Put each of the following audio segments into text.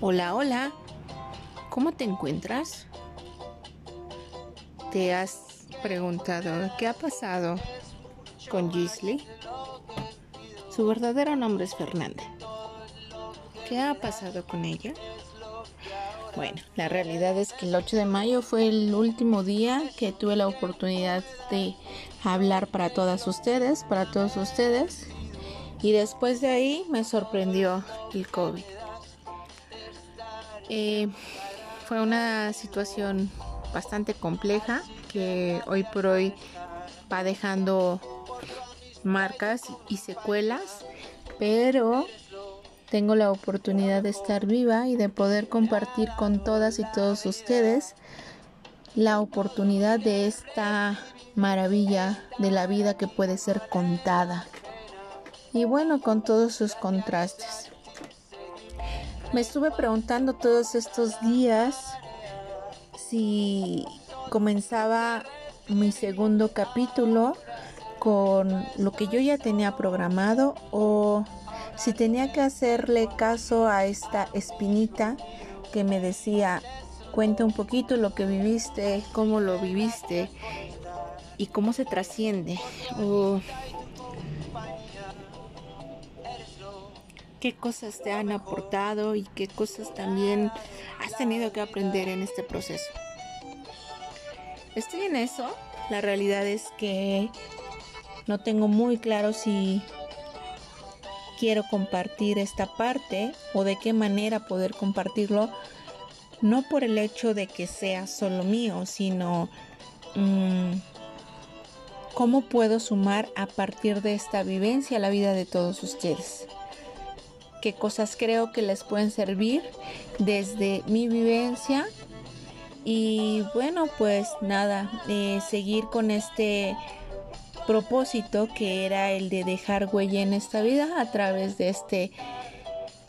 Hola, hola. ¿Cómo te encuentras? ¿Te has preguntado qué ha pasado con Gisli? Su verdadero nombre es Fernanda. ¿Qué ha pasado con ella? Bueno, la realidad es que el 8 de mayo fue el último día que tuve la oportunidad de hablar para todas ustedes, para todos ustedes. Y después de ahí me sorprendió el COVID. Eh, fue una situación bastante compleja que hoy por hoy va dejando marcas y secuelas, pero tengo la oportunidad de estar viva y de poder compartir con todas y todos ustedes la oportunidad de esta maravilla de la vida que puede ser contada. Y bueno, con todos sus contrastes. Me estuve preguntando todos estos días si comenzaba mi segundo capítulo con lo que yo ya tenía programado o si tenía que hacerle caso a esta espinita que me decía, cuenta un poquito lo que viviste, cómo lo viviste y cómo se trasciende qué cosas te han aportado y qué cosas también has tenido que aprender en este proceso. Estoy en eso. La realidad es que no tengo muy claro si quiero compartir esta parte o de qué manera poder compartirlo. No por el hecho de que sea solo mío, sino mm, cómo puedo sumar a partir de esta vivencia la vida de todos ustedes qué cosas creo que les pueden servir desde mi vivencia. Y bueno, pues nada, eh, seguir con este propósito que era el de dejar huella en esta vida a través de este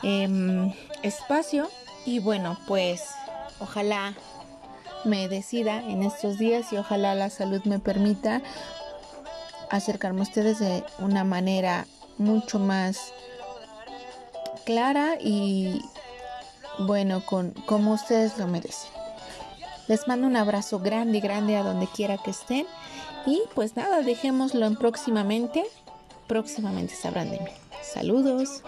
em, espacio. Y bueno, pues ojalá me decida en estos días y ojalá la salud me permita acercarme a ustedes de una manera mucho más clara y bueno, con como ustedes lo merecen. Les mando un abrazo grande, grande a donde quiera que estén. Y pues nada, dejémoslo en próximamente. Próximamente sabrán de mí. Saludos.